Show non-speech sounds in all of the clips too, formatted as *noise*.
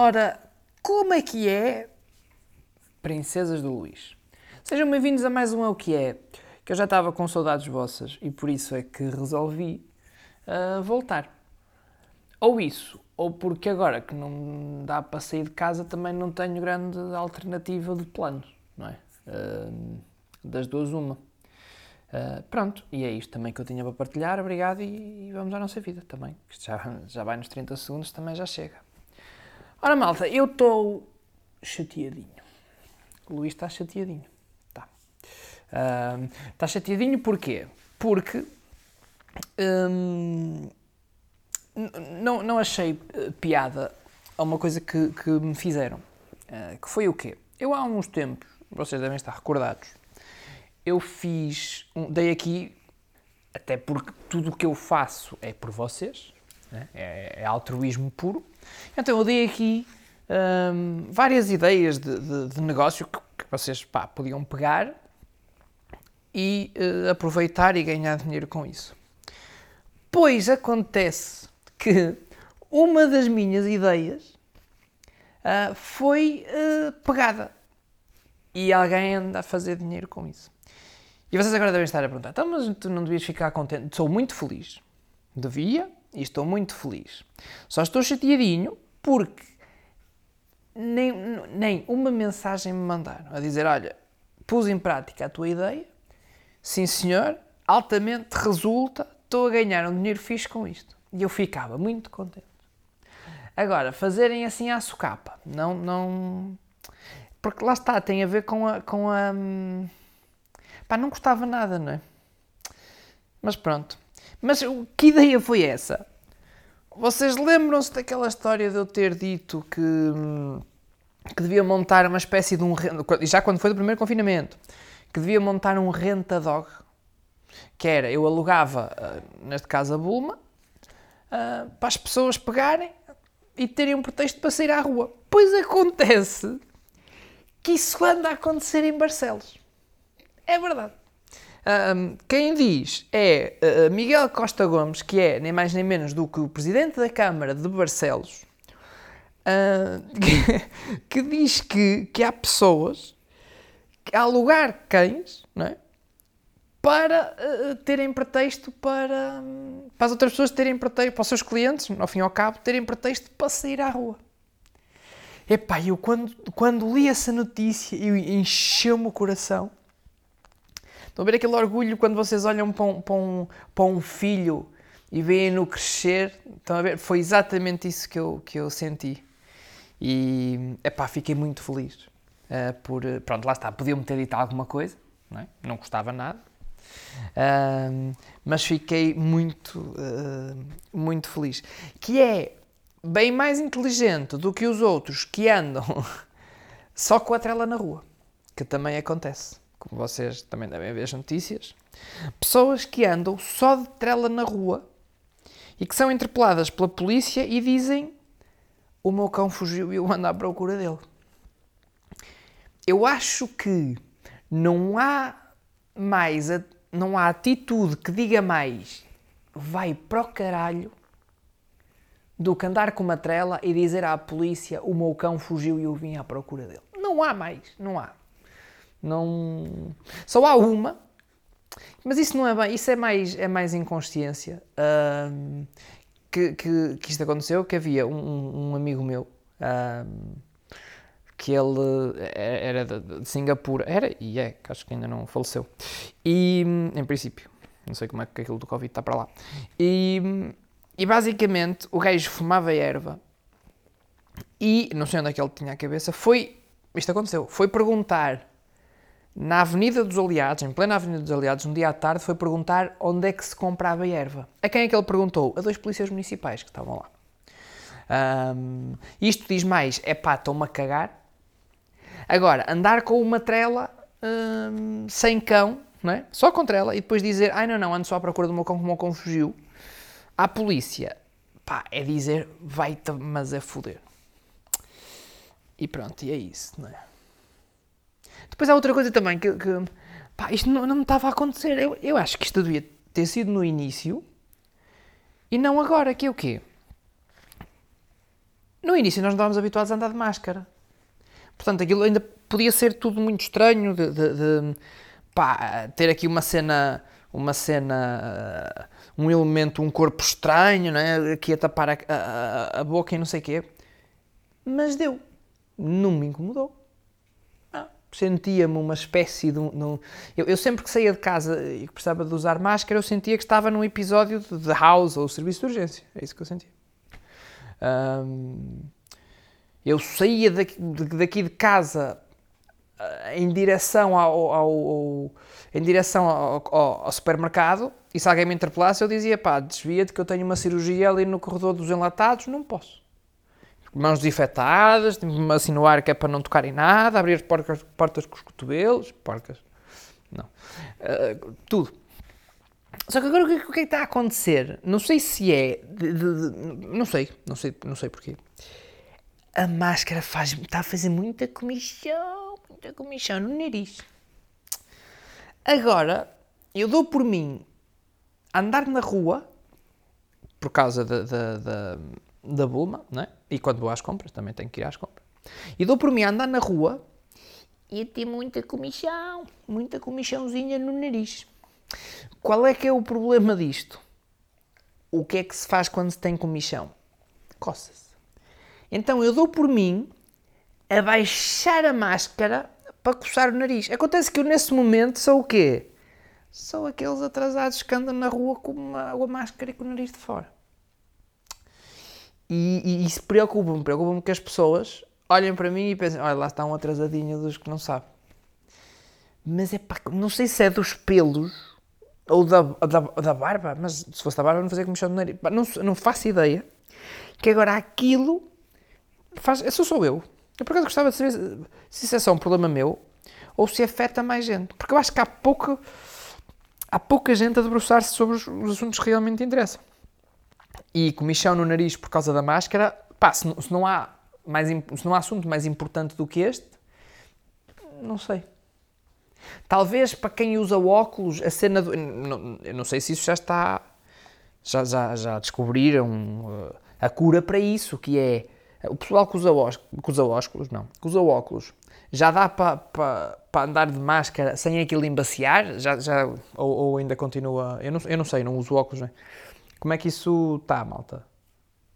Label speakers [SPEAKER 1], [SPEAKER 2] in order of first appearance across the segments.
[SPEAKER 1] Ora, como é que é, princesas do Luís? Sejam bem-vindos a mais um É o que é, que eu já estava com saudades vossas e por isso é que resolvi uh, voltar. Ou isso, ou porque agora que não dá para sair de casa também não tenho grande alternativa de plano, não é? Uh, das duas, uma. Uh, pronto, e é isto também que eu tinha para partilhar. Obrigado e, e vamos à nossa vida também. Isto já, já vai nos 30 segundos, também já chega. Ora, malta, eu estou chateadinho. O Luís está chateadinho. Está. Uh, está chateadinho porquê? Porque um, não, não achei eh, piada a uma coisa que, que me fizeram. Uh, que foi o quê? Eu há uns tempos, vocês devem estar recordados, eu fiz, um, dei aqui, até porque tudo o que eu faço é por vocês, né? é, é altruísmo puro, então eu dei aqui hum, várias ideias de, de, de negócio que, que vocês pá, podiam pegar e uh, aproveitar e ganhar dinheiro com isso. Pois acontece que uma das minhas ideias uh, foi uh, pegada e alguém anda a fazer dinheiro com isso. E vocês agora devem estar a perguntar: então, mas tu não devias ficar contente? Sou muito feliz. Devia, e estou muito feliz. Só estou chateadinho porque nem, nem uma mensagem me mandaram a dizer: Olha, pus em prática a tua ideia, sim senhor, altamente resulta, estou a ganhar um dinheiro fixe com isto. E eu ficava muito contente. Agora, fazerem assim à socapa, não, não. Porque lá está, tem a ver com a. Com a pá, não gostava nada, não é? Mas pronto. Mas que ideia foi essa? Vocês lembram-se daquela história de eu ter dito que, que devia montar uma espécie de um. Já quando foi do primeiro confinamento, que devia montar um renta-dog. Que era, eu alugava, uh, neste caso a Bulma, uh, para as pessoas pegarem e terem um pretexto para sair à rua. Pois acontece que isso anda a acontecer em Barcelos. É verdade. Um, quem diz é uh, Miguel Costa Gomes, que é nem mais nem menos do que o presidente da Câmara de Barcelos, uh, que, *laughs* que, diz que, que há pessoas que alugar cães não é? para uh, terem pretexto para, um, para as outras pessoas terem pretexto, para os seus clientes, ao fim e ao cabo, terem pretexto para sair à rua. Epá, eu quando, quando li essa notícia, eu encheu-me o coração Estão a ver aquele orgulho quando vocês olham para um, para um, para um filho e veem-no crescer? Estão a ver? Foi exatamente isso que eu, que eu senti. E, epá, fiquei muito feliz. Uh, por, pronto, lá está, podiam-me ter dito alguma coisa, não, é? não gostava nada. Uh, mas fiquei muito, uh, muito feliz. Que é bem mais inteligente do que os outros que andam *laughs* só com a trela na rua, que também acontece vocês também devem ver as notícias, pessoas que andam só de trela na rua e que são interpeladas pela polícia e dizem o meu cão fugiu e eu ando à procura dele. Eu acho que não há mais, não há atitude que diga mais vai para o caralho do que andar com uma trela e dizer à polícia o meu cão fugiu e eu vim à procura dele. Não há mais, não há. Não... Só há uma, mas isso não é bem, isso é mais, é mais inconsciência. Que, que, que isto aconteceu, que havia um, um amigo meu que ele era de, de, Singapura, era e é, que acho que ainda não faleceu. E, em princípio, não sei como é que aquilo do Covid está para lá. E, e basicamente o gajo fumava erva e, não sei onde é que ele tinha a cabeça, foi, isto aconteceu, foi perguntar na Avenida dos Aliados, em plena Avenida dos Aliados, um dia à tarde, foi perguntar onde é que se comprava erva. A quem é que ele perguntou? A dois polícias municipais que estavam lá. Um, isto diz mais, é pá, estão-me a cagar. Agora, andar com uma trela um, sem cão, não é? só com trela, e depois dizer, ai não, não, ando só à procura do meu cão, como o meu cão fugiu, à polícia, pá, é dizer, vai-te, mas é foder. E pronto, e é isso, não é? Depois há outra coisa também que, que pá, isto não, não me estava a acontecer. Eu, eu acho que isto devia ter sido no início e não agora, que é o quê? no início nós não estávamos habituados a andar de máscara. Portanto, aquilo ainda podia ser tudo muito estranho de, de, de pá, ter aqui uma cena, uma cena, um elemento, um corpo estranho, não é? aqui a tapar a, a, a boca e não sei o quê. Mas deu. Não me incomodou. Sentia-me uma espécie de. Um, eu, eu, sempre que saía de casa e precisava de usar máscara, eu sentia que estava num episódio de, de House ou Serviço de Urgência. É isso que eu sentia. Um, eu saía daqui, daqui de casa eh, em direção ao, ao, ao em direção ao, ao, supermercado e se alguém me interpelasse eu dizia pá, desvia-te que eu tenho uma cirurgia ali no corredor dos enlatados, não posso. Mãos desinfetadas, tenho-me assim no ar que é para não tocar em nada, abrir as portas, portas com os cotovelos, porcas, não, uh, tudo. Só que agora o que, o que é que está a acontecer? Não sei se é, de, de, de, não sei, não sei, não sei porquê a máscara faz, está a fazer muita comissão, muita comissão no nariz. Agora, eu dou por mim andar na rua, por causa da, da, da, da Bulma, não é? E quando vou às compras, também tenho que ir às compras. E dou por mim andar na rua e ter muita comissão, muita comissãozinha no nariz. Qual é que é o problema disto? O que é que se faz quando se tem comissão? Coça-se. Então eu dou por mim a baixar a máscara para coçar o nariz. Acontece que eu nesse momento sou o quê? Sou aqueles atrasados que andam na rua com uma, uma máscara e com o nariz de fora. E, e isso preocupa-me, preocupa-me que as pessoas olhem para mim e pensem, olha lá está um atrasadinho dos que não sabe. Mas é pá, não sei se é dos pelos ou da, da, da barba, mas se fosse da barba não fazia como chão do nariz. Não, não faço ideia que agora aquilo faz, sou sou eu. Eu por acaso gostava de saber se isso é só um problema meu ou se afeta mais gente. Porque eu acho que há pouca, há pouca gente a debruçar-se sobre os, os, assuntos que realmente interessam. E comichão no nariz por causa da máscara, pá, se não, se não, há, mais, se não há assunto mais importante do que este, não sei. Talvez para quem usa óculos, a cena do. Não, eu não sei se isso já está. Já, já, já descobriram uh, a cura para isso, que é o pessoal que usa, óculos, que usa óculos, não, que usa óculos, já dá para pa, pa andar de máscara sem aquilo embaciar? Já, já, ou, ou, ainda continua? Eu não, eu não sei, não uso óculos, não é? Como é que isso está, malta?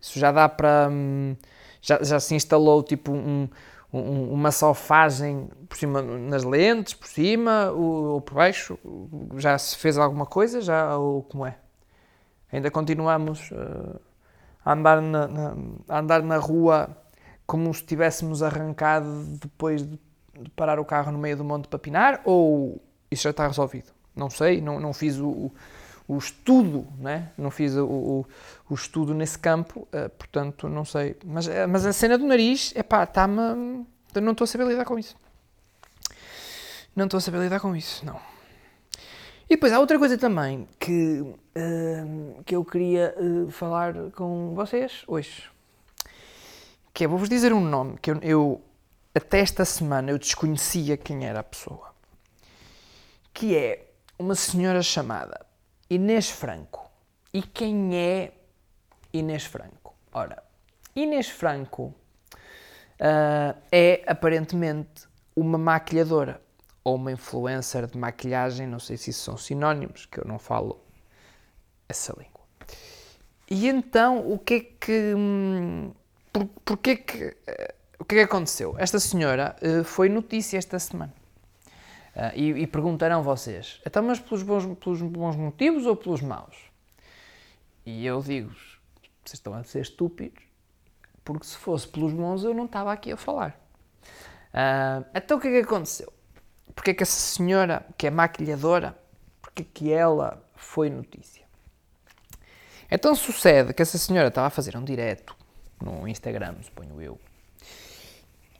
[SPEAKER 1] Isso já dá para. Hum, já, já se instalou tipo um, um, uma solfagem por cima nas lentes, por cima ou, ou, por baixo? Já se fez alguma coisa? Já, ou como é? Ainda continuamos. Uh, a andar na, na, a andar na rua como se tivéssemos arrancado depois de, de, parar o carro no meio do monte para pinar? Ou isso já está resolvido? Não sei, não, não fiz o, o, o estudo, né? não fiz o, o, o estudo nesse campo, uh, portanto não sei. Mas, uh, mas a cena do nariz, é pá, está-me. Não estou a saber lidar com isso. Não estou a saber lidar com isso, não. E depois há outra coisa também que, uh, que eu queria uh, falar com vocês hoje. Que é, vou-vos dizer um nome que eu, eu, até esta semana eu desconhecia quem era a pessoa. Que é uma senhora chamada Inês Franco. E quem é Inês Franco? Ora, Inês Franco uh, é aparentemente uma maquilhadora ou uma influencer de maquilhagem, não sei se isso são sinónimos, que eu não falo essa língua. E então, o que é que. Hum, por, porquê que. Eh, o que é que aconteceu? Esta senhora uh, foi notícia esta semana. Uh, e, e, perguntarão vocês, então, mas pelos bons, pelos bons motivos ou pelos maus? E eu digo vocês estão a ser estúpidos, porque se fosse pelos bons eu não estava aqui a falar. Uh, então o que é que aconteceu? porque é que essa senhora, que é maquilhadora, porque é que ela foi notícia? Então sucede que essa senhora estava a fazer um direto no Instagram, suponho eu,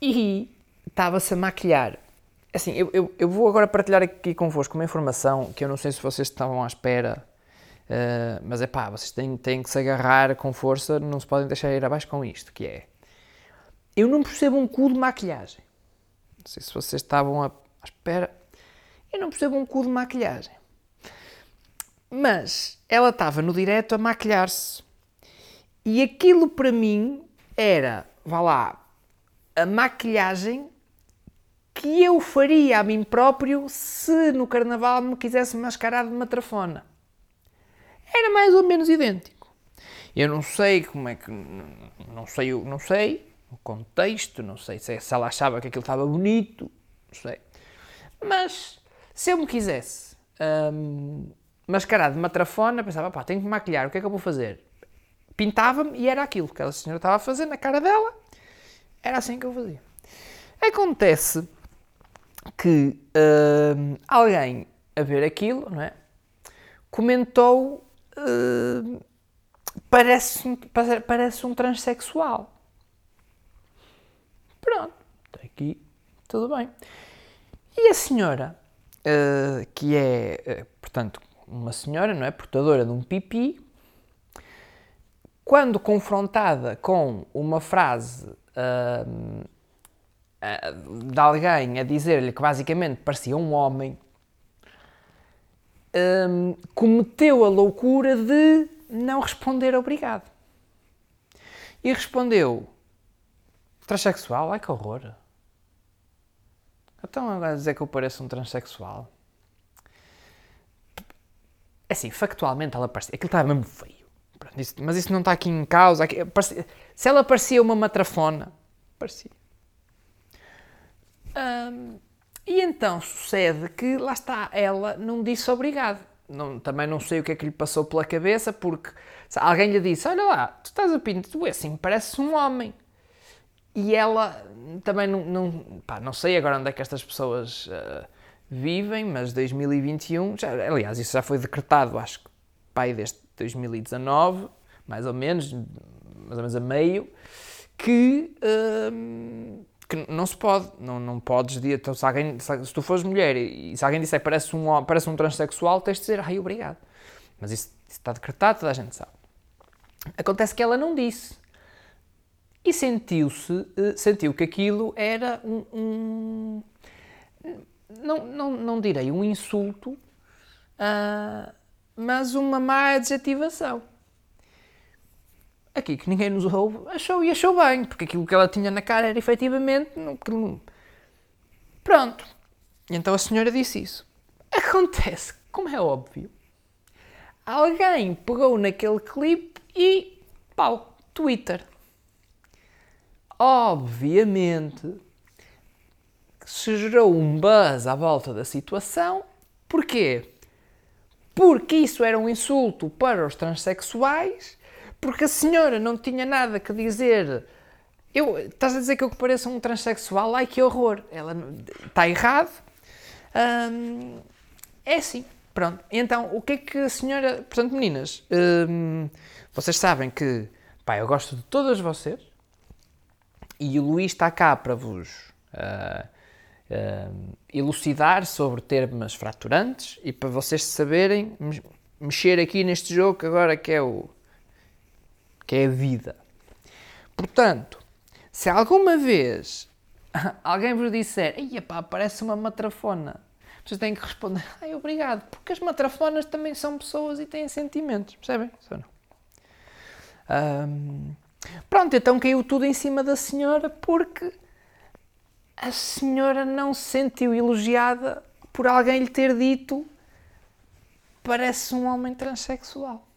[SPEAKER 1] e estava-se a maquilhar. Assim, eu, eu, eu, vou agora partilhar aqui convosco uma informação que eu não sei se vocês estavam à espera, uh, mas é pá, vocês têm, têm que se agarrar com força, não se podem deixar ir abaixo com isto, que é... Eu não percebo um cu de maquilhagem. Não sei se vocês estavam à espera. Eu não percebo um cu de maquilhagem. Mas ela estava no direto a maquilhar-se. E aquilo para mim era vá lá, a maquilhagem que eu faria a mim próprio se no carnaval me quisesse mascarar de matrafona. Era mais ou menos idêntico. Eu não sei como é que. Não sei, não sei o contexto, não sei se, se ela achava que aquilo estava bonito, não sei. Mas se eu me quisesse hum, mascarar de matrafona, pensava, pá, tenho que maquilhar, o que é que eu vou fazer? Pintava-me e era aquilo que a senhora estava a fazer na cara dela, era assim que eu fazia. Acontece que uh, alguém a ver aquilo, não é? Comentou uh, parece, parece um transexual. Pronto, até aqui tudo bem. E a senhora, uh, que é, portanto, uma senhora, não é? Portadora de um pipi, quando confrontada com uma frase uh, de alguém a dizer-lhe que basicamente parecia um homem, um, cometeu a loucura de não responder obrigado. E respondeu: transexual? Ai que horror! Então agora dizer que eu pareço um transexual. É assim, factualmente ela parecia. Aquilo estava mesmo feio. Mas isso não está aqui em causa. Se ela parecia uma matrafona, parecia. Um, e então sucede que lá está, ela não disse obrigado. Não, também não sei o que é que lhe passou pela cabeça, porque alguém lhe disse: Olha lá, tu estás a pintar, tu assim, pareces um homem. E ela também não, não, pá, não sei agora onde é que estas pessoas uh, vivem, mas 2021, já, aliás, isso já foi decretado, acho que pai desde 2019, mais ou menos, mais ou menos a meio, que. Uh, que não se pode, não, não podes dizer, então, se, alguém, se tu fores mulher e, se alguém disser parece um, parece um transexual, tens de dizer, ai, obrigado. Mas isso, isso está decretado, toda a gente sabe. Acontece que ela não disse. E sentiu-se, eh, sentiu que aquilo era um, um não, não, não direi um insulto, uh, mas uma má adjetivação aqui que ninguém nos ouve, achou e achou bem, porque aquilo que ela tinha na cara era efetivamente. Pronto. E então a senhora disse isso. Acontece, como é óbvio, alguém pegou naquele clipe e. pau, Twitter. Obviamente se gerou um buzz à volta da situação. Porquê? Porque isso era um insulto para os transexuais porque a senhora não tinha nada que dizer. Eu, estás a dizer que eu pareço um transexual? Ai que horror! Ela está errado. É assim, pronto. Então, o que é que a senhora. Portanto, meninas, vocês sabem que pá, eu gosto de todas vocês e o Luís está cá para vos uh, uh, elucidar sobre termos fraturantes e para vocês saberem mexer aqui neste jogo agora que é o que é a vida. Portanto, se alguma vez *laughs* alguém vos disser, ia pá, parece uma matrafona, vocês têm que responder, ai, obrigado, porque as matrafonas também são pessoas e têm sentimentos, percebem? Um, pronto, então caiu tudo em cima da senhora porque a senhora não se sentiu elogiada por alguém lhe ter dito parece um homem transexual.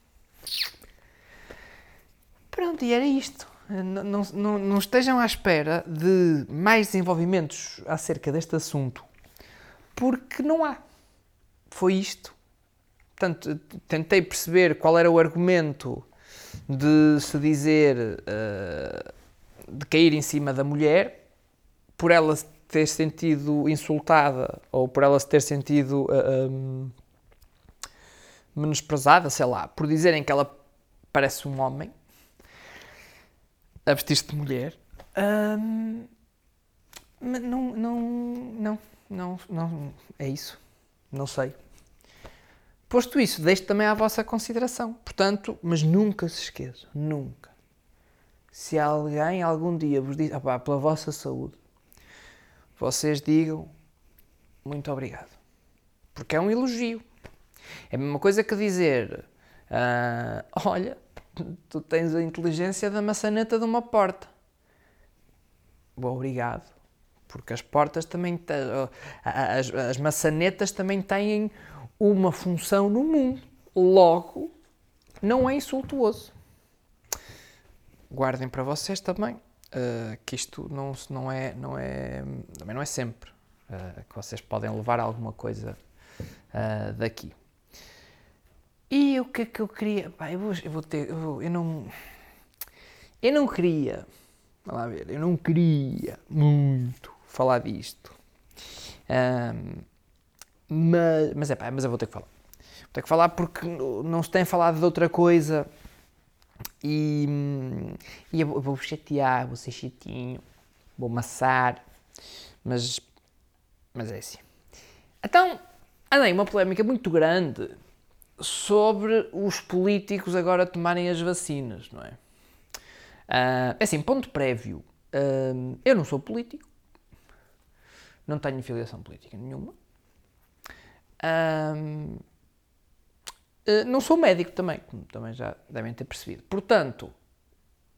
[SPEAKER 1] Pronto, e era isto. Não, não, não, estejam à espera de mais desenvolvimentos acerca deste assunto, porque não há. Foi isto. Portanto, tentei perceber qual era o argumento de se dizer uh, de cair em cima da mulher por ela ter sentido insultada ou por ela se ter sentido uh, eh, um, menosprezada, sei lá, por dizerem que ela parece um homem a vestir-se de mulher. Um, não, não, não, não, não, é isso. Não sei. Posto isso, deixo também à vossa consideração. Portanto, mas nunca se esqueçam, nunca. Se alguém algum dia vos diz, opá, pela vossa saúde, vocês digam muito obrigado. Porque é um elogio. É a mesma coisa que dizer, uh, olha, tu tens a inteligência da maçaneta de uma porta. obrigado. Porque as portas também, as, as maçanetas também têm uma função no mundo. Logo, não é insultuoso. Guardem para vocês também uh, que isto não, não, é, não, é, também não é sempre uh, que vocês podem levar alguma coisa uh, daqui. E o que é que eu queria? Pá, eu, vou, eu vou ter. Eu, vou, eu, não. Eu não queria. Vamos lá ver. Eu não queria muito falar disto. Um, mas, mas é pá, mas eu vou ter que falar. Vou ter que falar porque não se tem falado de outra coisa e, e eu vou chatear, vou ser chatinho, vou maçar, mas, mas é assim. Então, andei uma polémica muito grande sobre os políticos agora tomarem as vacinas, não é? Uh, assim, ponto prévio. Uh, eu não sou político, não tenho filiação política nenhuma. Uh, não sou médico também, como também já devem ter percebido. Portanto,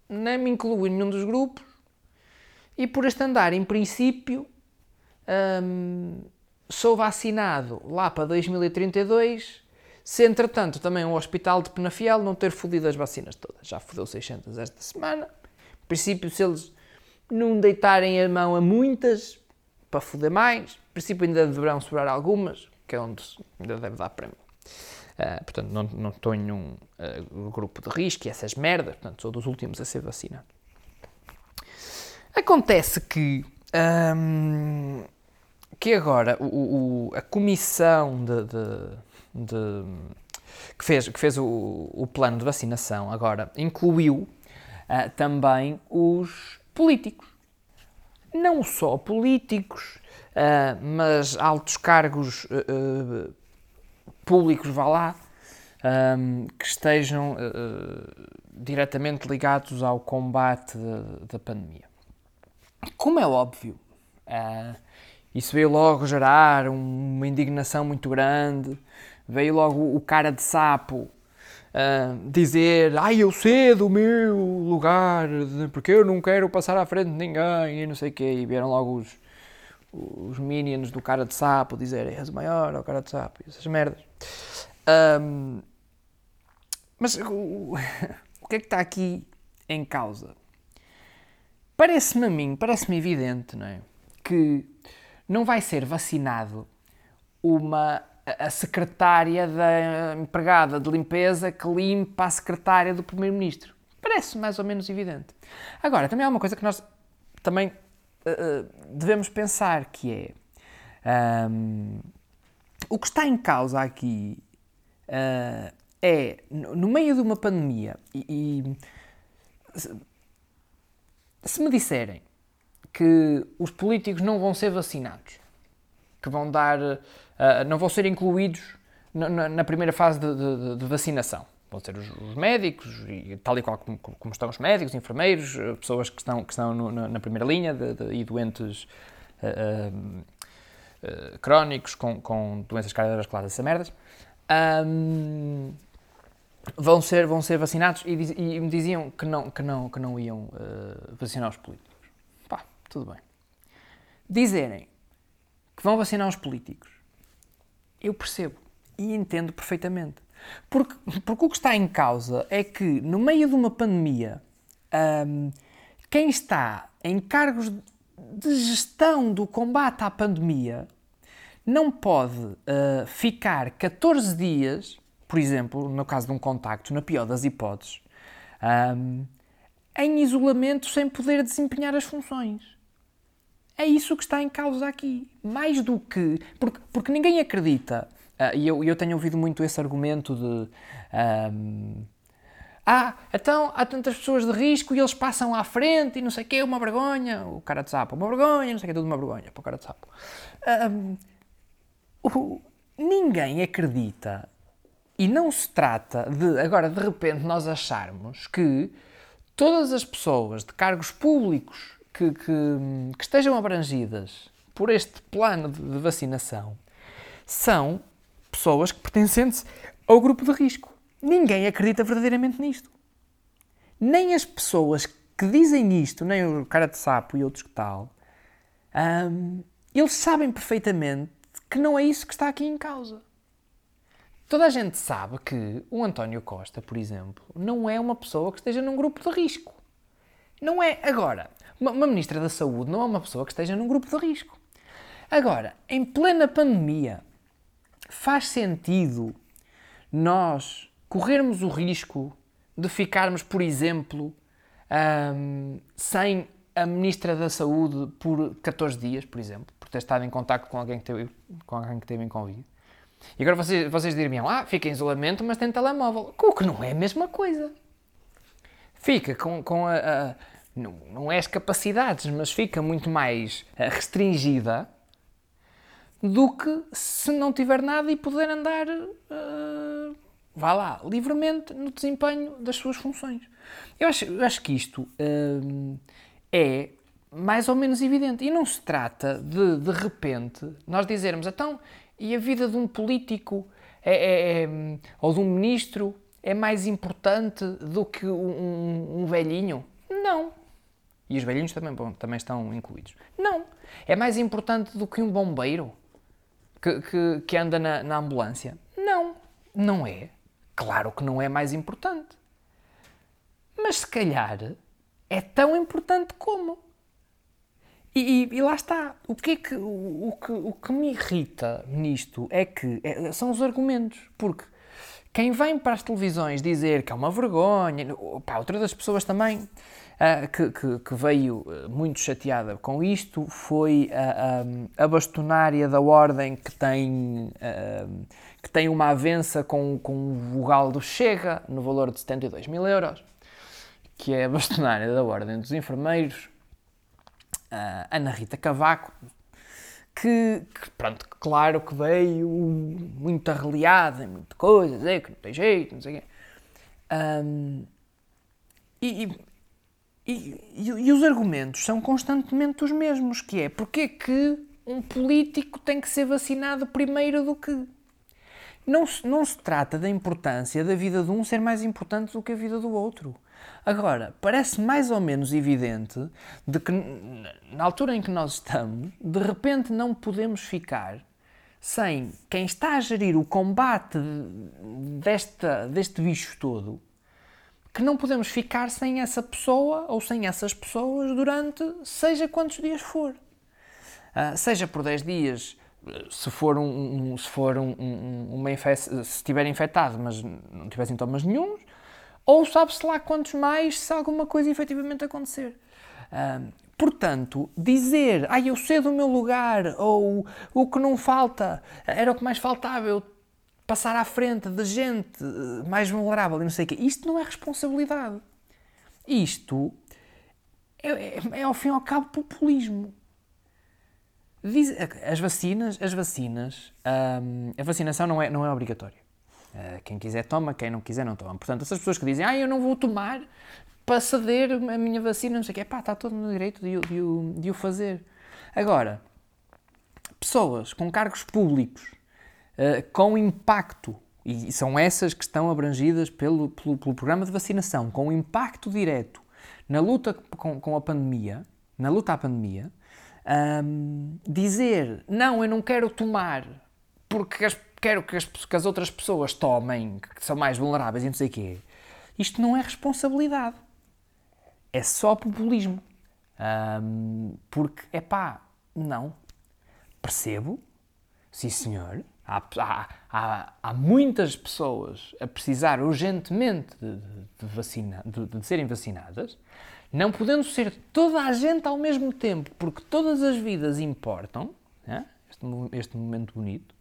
[SPEAKER 1] nem me incluo em nenhum dos grupos e por este andar, em princípio, sou vacinado lá para 2032 se entretanto também o hospital de Penafiel não ter fodido as vacinas todas, já fodeu 600 esta semana. Em princípio, se eles não deitarem a mão a muitas para foder mais, em princípio ainda deverão sobrar algumas, que é onde ainda deve dar para mim. Uh, portanto, não, não estou em nenhum uh, grupo de risco e essas merdas, portanto, sou dos últimos a ser vacinado. Acontece que, um, que agora o, o, a comissão de, de de, que fez, que fez o, o plano de vacinação agora incluiu uh, também os políticos. Não só políticos, uh, mas altos cargos uh, públicos, vá lá, um, que estejam diretamente ligados ao combate da pandemia. Como é óbvio, isso veio logo gerar uma indignação muito grande veio logo o cara de sapo uh, dizer: Ai, eu sei do meu lugar, porque eu não quero passar à frente de ninguém, e não sei o quê. E vieram logo os, os minions do cara de sapo dizer: És o maior, é o cara de sapo, essas merdas. Um, mas o, *laughs* o que é que está aqui em causa? Parece-me a mim, parece-me evidente, não é? Que não vai ser vacinado uma a secretária da empregada de limpeza que limpa a secretária do primeiro-ministro. Parece mais ou menos evidente. Agora, também há uma coisa que nós também uh, devemos pensar, que é um, o que está em causa aqui uh, é, no meio de uma pandemia, e, e se, se me disserem que os políticos não vão ser vacinados, que vão dar uh, não vão ser incluídos na, na, na primeira fase de, de, de, vacinação. Vão ser os, os médicos, e, tal e qual como, como, estão os médicos, enfermeiros, ah, pessoas que estão, que estão no, na, na, primeira linha de, e doentes uh, uh, crónicos com, com doenças cardiovasculares, essas merdas. Um, vão ser, vão ser vacinados e, e, me diziam que não, que não, que não iam uh, vacinar os políticos. Tudo bem. Dizerem que vão vacinar os políticos eu percebo e entendo perfeitamente. Porque, porque o que está em causa é que, no meio de uma pandemia, um, quem está em cargos de gestão do combate à pandemia não pode uh, ficar 14 dias, por exemplo, no caso de um contacto, na pior das hipóteses, um, em isolamento sem poder desempenhar as funções. É isso que está em causa aqui. Mais do que. Porque, porque ninguém acredita. Uh, e eu, eu tenho ouvido muito esse argumento de. Um, ah, então há tantas pessoas de risco e eles passam à frente e não sei o quê, uma vergonha. O cara de sapo, uma vergonha, não sei o quê, tudo uma vergonha para o cara de sapo. Um, o, ninguém acredita e não se trata de, agora, de repente, nós acharmos que todas as pessoas de cargos públicos que, que, que estejam abrangidas por este plano de, de vacinação são pessoas que pertencem ao grupo de risco. Ninguém acredita verdadeiramente nisto. Nem as pessoas que dizem isto, nem o cara de sapo e outros que tal, um, eles sabem perfeitamente que não é isso que está aqui em causa. Toda a gente sabe que o António Costa, por exemplo, não é uma pessoa que esteja num grupo de risco. Não é. Agora, uma, Ministra da Saúde não é uma pessoa que esteja num grupo de risco. Agora, em plena pandemia, faz sentido nós corrermos o risco de ficarmos, por exemplo, um, sem a Ministra da Saúde por 14 dias, por exemplo, por ter estado em contato com alguém que teve, com alguém que teve em Covid. E agora vocês, vocês diriam, ah, fica em isolamento, mas tem telemóvel. O que não é a mesma coisa. Fica com, com a não, não é as capacidades, mas fica muito mais eh, restringida do que se não tiver nada e poder andar, uh, vá lá, livremente no desempenho das suas funções. Eu acho, eu acho que isto uh, é mais ou menos evidente. E não se trata de, de repente, nós dizermos, então, e a vida de um político é, é, é, ou de um ministro é mais importante do que um, um velhinho? Não. E os velhinhos também, bom, também estão incluídos. Não. É mais importante do que um bombeiro que, que, que anda na, na ambulância? Não. Não é. Claro que não é mais importante. Mas se calhar é tão importante como. E, e, e, lá está. O que, é que, o, o, que, o que me irrita nisto é que é, são os argumentos. Porque quem vem para as televisões dizer que é uma vergonha, outra das pessoas também uh, que, que, que, veio ah, muito chateada com isto foi a, a, a bastonária da Ordem que tem, uh, que tem uma avença com, com o vogal do Chega no valor de 72 mil euros, que é a bastonária da Ordem dos Enfermeiros Ana Rita Cavaco, que, que, pronto, claro que veio muito arreliada em muita coisa, dizer que não tem jeito, não sei o quê. Um, e, e, e, os argumentos são constantemente os mesmos, que é porque é que um político tem que ser vacinado primeiro do que... Não se, não se trata da importância da vida de um ser mais importante do que a vida do outro. Agora, parece mais ou menos evidente de que, na altura em que nós estamos, de repente não podemos ficar sem quem está a gerir o combate desta, deste bicho todo, que não podemos ficar sem essa pessoa ou sem essas pessoas durante seja quantos dias for. Uh, seja por 10 dias, se for, um, um se for um, um, uma infecção, se estiver infectado, mas não tiver sintomas nenhums, ou sabe-se lá quantos mais se alguma coisa efetivamente acontecer. portanto, dizer, ah, eu sei do meu lugar, ou o que não falta, era o que mais faltava, eu passar à frente de gente eh, mais vulnerável e não sei o quê, isto não é responsabilidade. Isto é, é, é ao fim e ao cabo populismo. Diz, as vacinas, as vacinas, a vacinação não é, não é obrigatória. Uh, quem quiser toma, quem não quiser não toma. Portanto, essas pessoas que dizem, ah, eu não vou tomar para ceder a minha vacina, não sei o quê, pá, está todo no direito de, de, de o fazer. Agora, pessoas com cargos públicos, uh, com impacto, e são essas que estão abrangidas pelo, pelo, pelo programa de vacinação, com impacto direto na luta com, com a pandemia, na luta à pandemia, um, dizer, não, eu não quero tomar porque as quero que as, que as outras pessoas tomem, que são mais vulneráveis e não sei o quê, isto não é responsabilidade. É só populismo. Um, porque, é pá, não. Percebo, sim senhor, há, há, há, há muitas pessoas a precisar urgentemente de, de, vacina, de, de serem vacinadas, não podendo ser toda a gente ao mesmo tempo, porque todas as vidas importam, né? este, este momento bonito,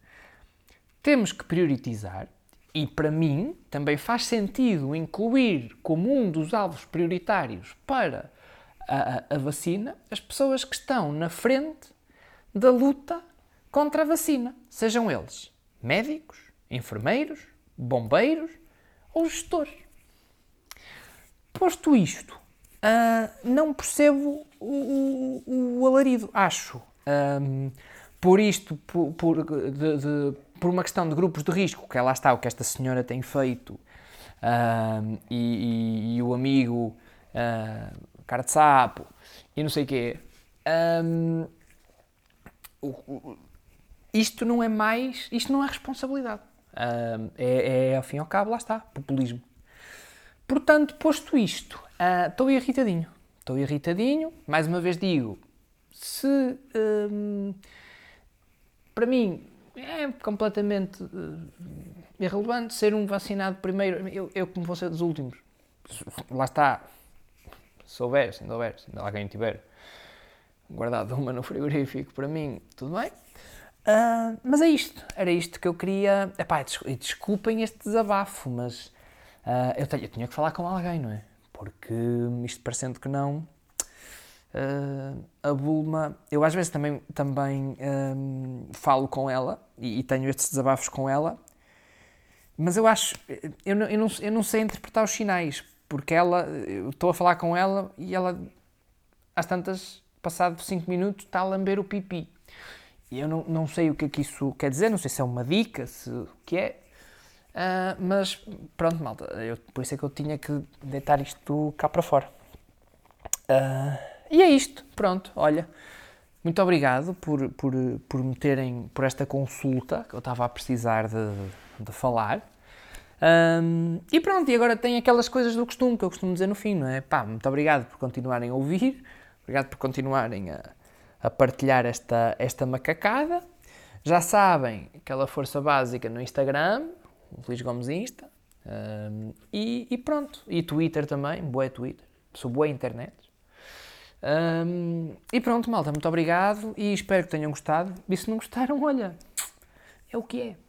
[SPEAKER 1] temos que priorizar e, para mim, também faz sentido incluir como um dos alvos prioritários para a, a vacina as pessoas que estão na frente da luta contra a vacina, sejam eles médicos, enfermeiros, bombeiros ou gestores. Posto isto, uh, não percebo o, o, o alarido. Acho, um, por isto, por, por de, de, por uma questão de grupos de risco, que é lá está o que esta senhora tem feito, uh, e, e, e, o amigo uh, cara de sapo e não sei o quê. Um, o, isto não é mais, isto não é responsabilidade. Um, é, é, ao fim e ao cabo, lá está, populismo. Portanto, posto isto, uh, estou irritadinho. Estou irritadinho, mais uma vez digo, se um, para mim é completamente uh, irrelevante ser um vacinado primeiro, eu, eu como vou ser dos últimos. Lá está, se houver, se ainda houver, se ainda alguém tiver guardado uma no frigorífico, para mim, tudo bem. Uh, mas é isto, era isto que eu queria. Epá, desculpem este desabafo, mas uh, eu, tenho, eu tinha que falar com alguém, não é? Porque isto parecendo que não, uh, a Bulma, eu às vezes também, também um, falo com ela e, e, tenho estes desabafos com ela, mas eu acho, eu não, eu, não, eu não sei interpretar os sinais, porque ela, eu estou a falar com ela e ela, às tantas, passado 5 minutos, está a lamber o pipi. E eu não, não sei o que é que isso quer dizer, não sei se é uma dica, se o que é, uh, mas pronto, malta, eu, por isso é que eu tinha que deitar isto cá para fora. Uh, e é isto, pronto, olha. Muito obrigado por, por, por me terem, por esta consulta que eu estava a precisar de, de falar. Um, e pronto, e agora tem aquelas coisas do costume que eu costumo dizer no fim, não é? Pá, muito obrigado por continuarem a ouvir, obrigado por continuarem a, a partilhar esta, esta macacada. Já sabem, aquela força básica no Instagram, Feliz Gomes Insta. Um, e, e, pronto. E Twitter também, boa Twitter. Sou boa internet. Um, e pronto, malta, muito obrigado e espero que tenham gostado. E se não gostaram, olha, é o que é.